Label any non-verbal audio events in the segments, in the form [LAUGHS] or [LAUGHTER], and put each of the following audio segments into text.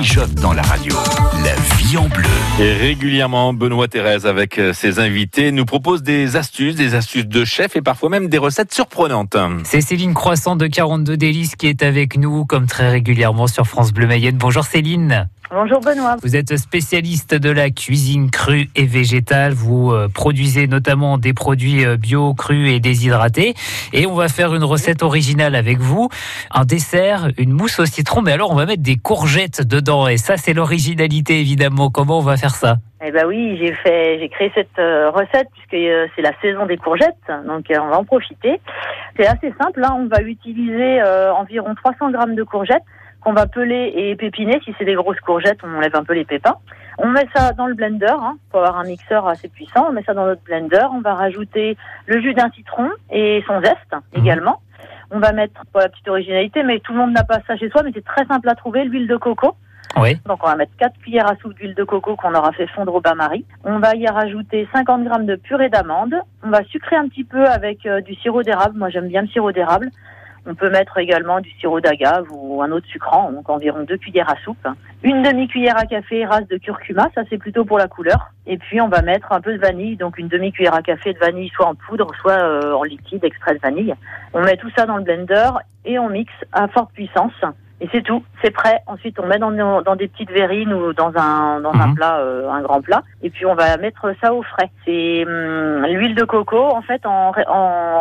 mijote dans la radio. La vie en bleu. Et régulièrement, Benoît Thérèse, avec euh, ses invités, nous propose des astuces, des astuces de chef et parfois même des recettes surprenantes. C'est Céline Croissant de 42 Délices qui est avec nous, comme très régulièrement sur France Bleu Mayenne. Bonjour Céline. Bonjour Benoît. Vous êtes spécialiste de la cuisine crue et végétale. Vous euh, produisez notamment des produits euh, bio, crus et déshydratés. Et on va faire une recette originale avec vous. Un dessert, une mousse au citron. Mais alors, on va mettre des courgettes dedans. Et ça, c'est l'originalité, évidemment. Comment on va faire ça? Eh ben oui, j'ai fait, j'ai créé cette euh, recette puisque euh, c'est la saison des courgettes, donc euh, on va en profiter. C'est assez simple, hein. on va utiliser environ 300 grammes de courgettes qu'on va peler et pépiner. Si c'est des grosses courgettes, on enlève un peu les pépins. On met ça dans le blender, hein, pour avoir un mixeur assez puissant. On met ça dans notre blender. On va rajouter le jus d'un citron et son zeste également. On va mettre, pour la petite originalité, mais tout le monde n'a pas ça chez soi, mais c'est très simple à trouver, l'huile de coco. Oui. Donc on va mettre 4 cuillères à soupe d'huile de coco qu'on aura fait fondre au bain-marie. On va y rajouter 50 grammes de purée d'amande. On va sucrer un petit peu avec euh, du sirop d'érable. Moi j'aime bien le sirop d'érable. On peut mettre également du sirop d'agave ou un autre sucrant, donc environ 2 cuillères à soupe. Une demi-cuillère à café rase de curcuma, ça c'est plutôt pour la couleur. Et puis on va mettre un peu de vanille, donc une demi-cuillère à café de vanille, soit en poudre, soit euh, en liquide, extrait de vanille. On met tout ça dans le blender et on mixe à forte puissance. Et c'est tout, c'est prêt. Ensuite, on met dans, des petites verrines ou dans un dans un Mhm. plat, euh, un grand plat. Et puis on va mettre ça au frais. C'est hum, l'huile de coco. En fait, en,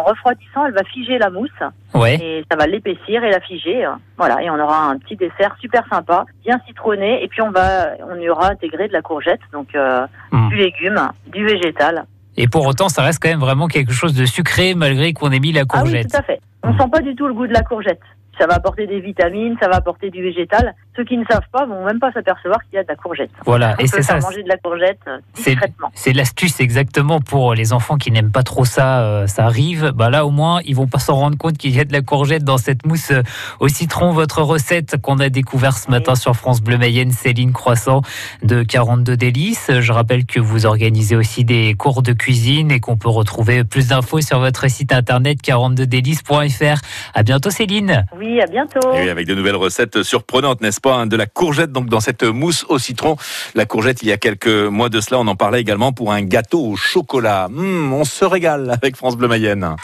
refroidissant, elle va figer la mousse Ouais. et ça va l'épaissir et la figer. Voilà, et on aura un petit dessert super sympa, bien citronné. Et puis on va, on y aura intégré de la courgette, donc euh, Mhm. du légume, du végétal. Et pour autant, ça reste quand même vraiment quelque chose de sucré malgré qu'on ait mis la Ah oui, courgette. tout à fait. On sent pas du tout le goût de la courgette. Ça va apporter des vitamines, ça va apporter du végétal. Ceux qui ne savent pas vont même pas s'apercevoir qu'il y a de la courgette. Voilà. On Et c'est ça. manger de la courgette euh, C'est discrètement. c'est l'astuce exactement pour les enfants qui n'aiment pas trop ça. euh, ça arrive. Bah là, au moins, ils vont pas s'en rendre compte qu'il y a de la courgette dans cette mousse euh, au citron. Votre recette qu'on a découvert ce matin sur France Bleu Mayenne, Céline Croissant de 42 délices. Je rappelle que vous organisez aussi des cours de cuisine et qu'on peut retrouver plus d'infos sur votre site internet 42délices.fr. À bientôt, Céline. Oui, à bientôt. Et oui, avec de nouvelles recettes surprenantes, n'est-ce pas? De la courgette, donc dans cette mousse au citron. La courgette, il y a quelques mois de cela, on en parlait également pour un gâteau au chocolat. Hum, on se régale avec France Bleu Mayenne.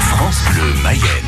France Bleu Mayenne.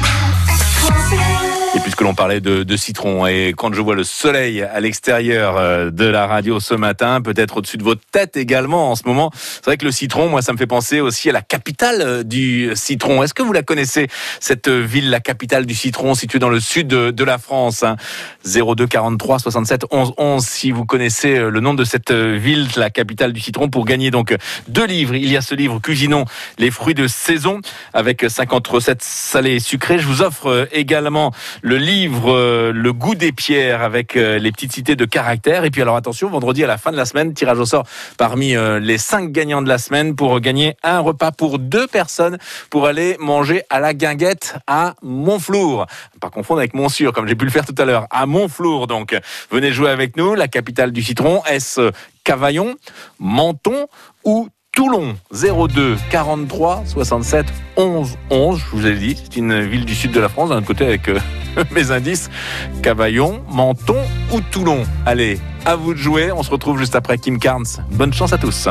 Puisque l'on parlait de, citron, et quand je vois le soleil à l'extérieur euh, de la radio ce matin, peut-être au-dessus de votre tête également en ce moment, c'est vrai que le citron, moi, ça me fait penser aussi à la capitale euh, du citron. Est-ce que vous la connaissez, cette euh, ville, la capitale du citron, située dans le sud de, la France hein? 02 43 67 11 11, si vous connaissez le nom de cette ville, la capitale du citron, pour gagner donc deux livres. Il y a ce livre, Cuisinons les fruits de saison, avec 50 recettes salées et sucrées. Je vous offre également le livre euh, Le goût des pierres avec euh, les petites cités de caractère. Et puis alors attention, vendredi à la fin de la semaine, tirage au sort parmi euh, les cinq gagnants de la semaine pour gagner un repas pour deux personnes pour aller manger à la guinguette à Montflour. Pas confondre avec Montsûr, comme j'ai pu le faire tout à l'heure. À Montflour, donc. Venez jouer avec nous, la capitale du citron. Est-ce Cavaillon, Menton ou Toulon 02 43 67 11 11. Je vous ai dit, c'est une ville du sud de la France, d'un côté avec euh, [LAUGHS] mes indices. Cavaillon, Menton ou Toulon. Allez, à vous de jouer. On se retrouve juste après Kim Carnes. Bonne chance à tous.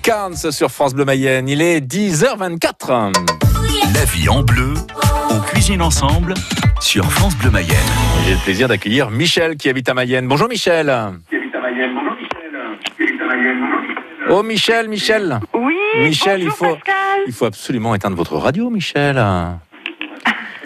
Carnes sur France Bleu Mayenne. Il est 10h24. La vie en bleu, on cuisine ensemble sur France Bleu Mayenne. J'ai le plaisir d'accueillir Michel qui habite à Mayenne. Bonjour Michel. Oh Michel, Michel. Oui, Michel, il bonjour faut, Pascal. il faut absolument éteindre votre radio, Michel.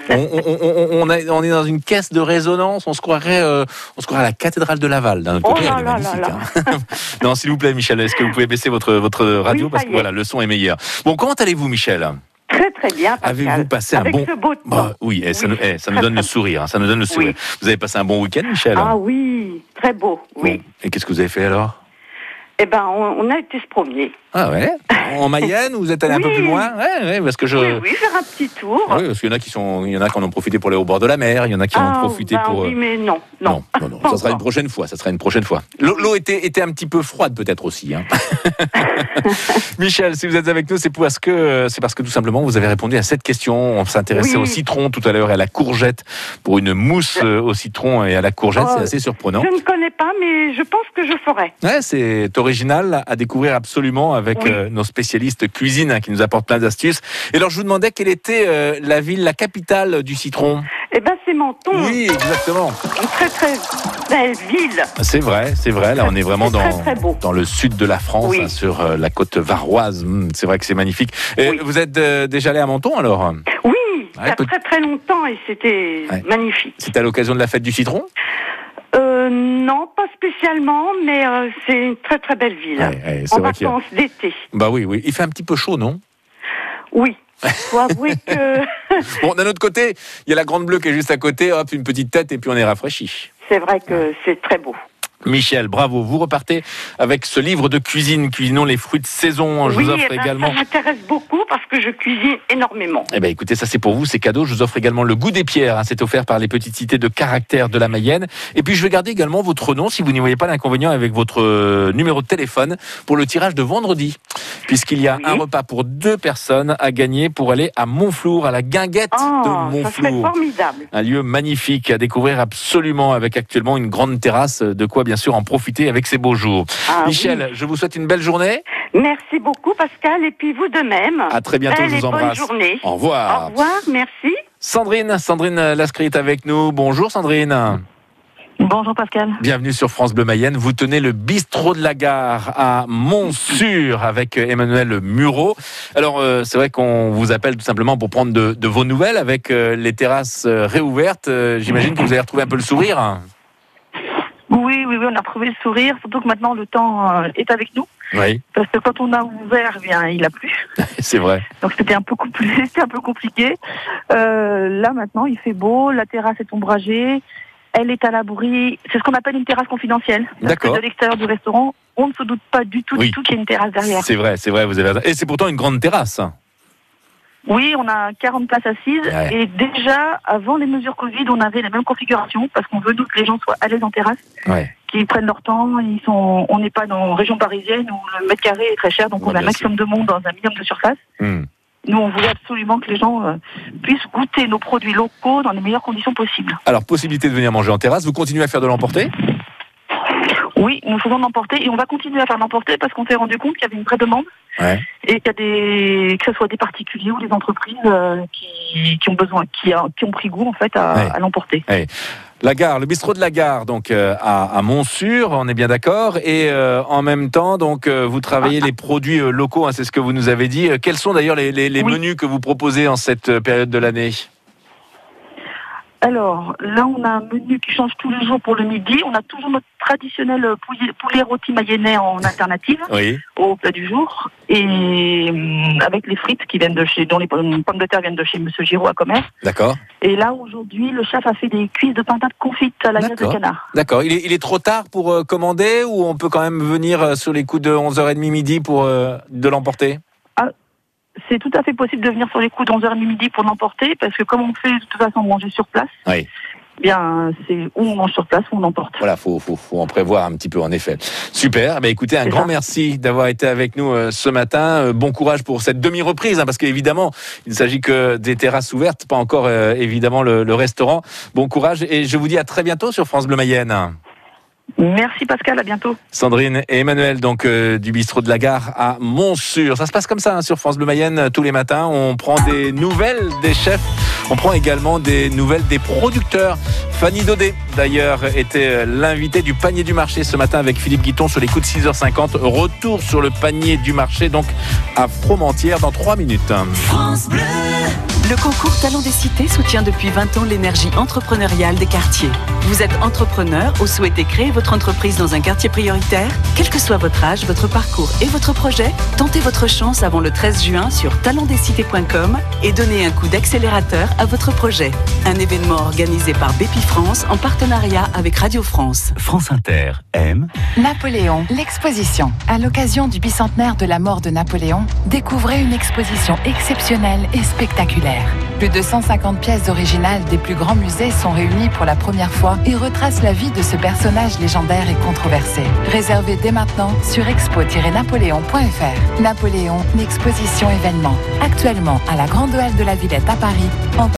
On, on- on- on a- on est dans une caisse de résonance, on se croirait, euh, on se croirait à la cathédrale de Laval. D'un autre Oh côté, là elle est là magnifique. là hein. [LAUGHS] non, s'il vous plaît, Michel, est-ce que vous pouvez baisser votre, votre radio? Oui, parce que voilà, le son est meilleur. Bon, comment allez-vous, Michel? Très très bien. Avez-vous passé un Avec bon ce beau temps. Bah, Oui, eh, ça, Oui, nous, eh, ça nous très, donne le sourire. hein, ça nous donne le sourire. Vous avez passé un bon week-end, Michel? Ah oui, très beau, oui. Bon. Et qu'est-ce que vous avez fait alors? Eh ben, on, on a été se promener. Ah ouais En [LAUGHS] Mayenne ou vous êtes allé un peu plus loin Ouais, ouais, parce que je. Oui, oui, faire un petit tour. Ah oui, parce qu'il y en a qui sont, il y en a qui en ont profité pour aller au bord de la mer, il y en a qui en ont Ah, profité ben pour. Oui, euh, mais non, non. non, non, Pas ça sera une prochaine fois. Ça sera une prochaine fois. L'eau était, était un petit peu froide peut-être aussi. hein. [LAUGHS] Michel, si vous êtes avec nous, c'est parce que c'est parce que tout simplement vous avez répondu à cette question. On s'intéressait Oui. au citron tout à l'heure et à la courgette pour une mousse au citron et à la courgette. Oh, c'est assez surprenant. Je ne connais pas, mais je pense que je ferai. Ouais, c'est original à découvrir absolument avec Oui. euh, nos spécialistes cuisine hein, qui nous apportent plein d'astuces. Et alors je vous demandais quelle était euh, la ville, la capitale du citron? Eh ben, c'est Menton. Oui, exactement. Une très très belle ville. C'est vrai, c'est vrai. Là, on est vraiment dans, très, très dans le sud de la France, Oui. hein, sur euh, la côte varoise. Hum, c'est vrai que c'est magnifique. Et Oui. Vous êtes déjà allé à Menton alors? Oui, il y a très très longtemps et c'était Ouais. magnifique. C'était à l'occasion de la fête du citron? Euh, non, pas spécialement, mais euh, c'est une très très belle ville. Ouais, ouais, en a- vacances d'été. Bah oui, oui. Il fait un petit peu chaud, non? Oui. Faut avouer que [LAUGHS] Bon, d'un autre côté, il y a la Grande Bleue qui est juste à côté. Hop, une petite tête et puis on est rafraîchi. c'est vrai que c'est très beau. Michel, bravo. Vous repartez avec ce livre de cuisine, Cuisinons les fruits de saison. Je oui, vous offre ben, également. ça m'intéresse beaucoup parce que je cuisine énormément. Eh ben, écoutez, ça c'est pour vous, c'est cadeau. Je vous offre également le goût des pierres. hein. C'est offert par les petites cités de caractère de la Mayenne. Et puis je vais garder également votre nom, si vous n'y voyez pas d'inconvénient, avec votre euh, numéro de téléphone pour le tirage de vendredi, puisqu'il y a Oui. un repas pour deux personnes à gagner pour aller à Montflour, à la guinguette de Oh, ça serait Montflour. formidable. Un lieu magnifique à découvrir absolument, avec actuellement une grande terrasse. De quoi bien sûr en profiter avec ces beaux jours. Ah, Michel, je vous souhaite une belle journée. Merci beaucoup Pascal et puis vous de même. À très bientôt. Belle je vous bonne embrasse. journée. Au revoir. Au revoir, merci. Sandrine, Sandrine Lascrit est avec nous. Bonjour Sandrine. Bonjour Pascal. Bienvenue sur France Bleu Mayenne. Vous tenez le bistrot de la gare à Montsûr avec Emmanuel Mureau. Alors euh, c'est vrai qu'on vous appelle tout simplement pour prendre de, de vos nouvelles avec euh, les terrasses euh, réouvertes. Euh, J'imagine que vous avez retrouvé un peu le sourire. Oui, oui, oui, on a retrouvé le sourire, surtout que maintenant le temps euh, est avec nous. Oui, Parce que quand on a ouvert, eh bien, il a plu. [LAUGHS] c'est vrai. Donc c'était un peu [LAUGHS] un compliqué. Euh, là maintenant, il fait beau, la terrasse est ombragée, elle est à l'abri. C'est ce qu'on appelle une terrasse confidentielle. D'accord. De l'extérieur du restaurant, on ne se doute pas du tout, Oui. du tout qu'il y a une terrasse derrière. C'est vrai, c'est vrai. Vous avez raison. Et c'est pourtant une grande terrasse. Oui, on a 40 places assises Ouais. et déjà avant les mesures Covid, on avait la même configuration parce qu'on veut nous que les gens soient à l'aise en terrasse, Ouais. qu'ils prennent leur temps. Ils sont, on n'est pas dans région parisienne où le mètre carré est très cher, donc Ouais, on a un maximum de monde dans un minimum de surface. Hmm. Nous, on voulait absolument que les gens euh, puissent goûter nos produits locaux dans les meilleures conditions possibles. Alors possibilité de venir manger en terrasse. Vous continuez à faire de l'emporter? Oui, nous faisons l'emporter et on va continuer à faire l'emporter parce qu'on s'est rendu compte qu'il y avait une vraie demande Ouais. et qu'il y a des, que ce soit des particuliers ou des entreprises euh, qui, qui ont besoin, qui, a- qui ont pris goût en fait à, Ouais. à l'emporter. La gare, le bistrot de la gare, donc euh, à, à Montsûr, on est bien d'accord. Et euh, en même temps, donc euh, vous travaillez les produits euh, locaux, hein, c'est ce que vous nous avez dit. Euh, Quels sont d'ailleurs les, les- les Oui. menus que vous proposez en cette euh, période de l'année? Alors là, on a un menu qui change tous les jours pour le midi. On a toujours notre traditionnel poulet, poulet rôti mayennais en alternative Oui. au plat du jour et hum, avec les frites qui viennent de chez, dont les pommes de terre viennent de chez Monsieur Giraud à Commerce. D'accord. Et là, aujourd'hui, le chef a fait des cuisses de pintade confites à la graisse de canard. D'accord. Il est, il est trop tard pour euh, commander ou on peut quand même venir euh, sur les coups de 11h30 midi pour euh, de l'emporter? C'est tout à fait possible de venir sur les coups de 11h midi pour l'emporter parce que comme on fait de toute façon manger sur place, Oui. bien c'est où on mange sur place ou on emporte. Voilà, faut, faut, faut en prévoir un petit peu en effet. Super. Ben écoutez, un grand ça. merci d'avoir été avec nous euh, ce matin. Euh, bon courage pour cette demi-reprise, hein, parce qu'évidemment, il ne s'agit que des terrasses ouvertes, pas encore euh, évidemment le, le restaurant. Bon courage et je vous dis à très bientôt sur France Bleu Mayenne. Merci Pascal, à bientôt. Sandrine et Emmanuel, donc euh, du bistrot de la gare à Montsûr. Ça se passe comme ça hein, sur France Bleu Mayenne euh, tous les matins. On prend des nouvelles des chefs. On prend également des nouvelles des producteurs. Fanny Daudet, d'ailleurs, était euh, l'invité du panier du marché ce matin avec Philippe Guiton sur les coups de 6h50. Retour sur le panier du marché, donc à Fromentierre dans 3 minutes. Le concours Talent des Cités soutient depuis 20 ans l'énergie entrepreneuriale des quartiers. Vous êtes entrepreneur ou souhaitez créer votre entreprise dans un quartier prioritaire? Quel que soit votre âge, votre parcours et votre projet, tentez votre chance avant le 13 juin sur talentdescités.com et donnez un coup d'accélérateur à votre projet. Un événement organisé par Bépi France en partenariat avec Radio France. France Inter aime. Napoléon, l'exposition. À l'occasion du bicentenaire de la mort de Napoléon, découvrez une exposition exceptionnelle et spectaculaire. Plus de 150 pièces originales des plus grands musées sont réunies pour la première fois et retracent la vie de ce personnage légendaire et controversé. Réservez dès maintenant sur expo-napoléon.fr. Napoléon, l'exposition événement. Actuellement à la Grande Halle de la Villette à Paris, en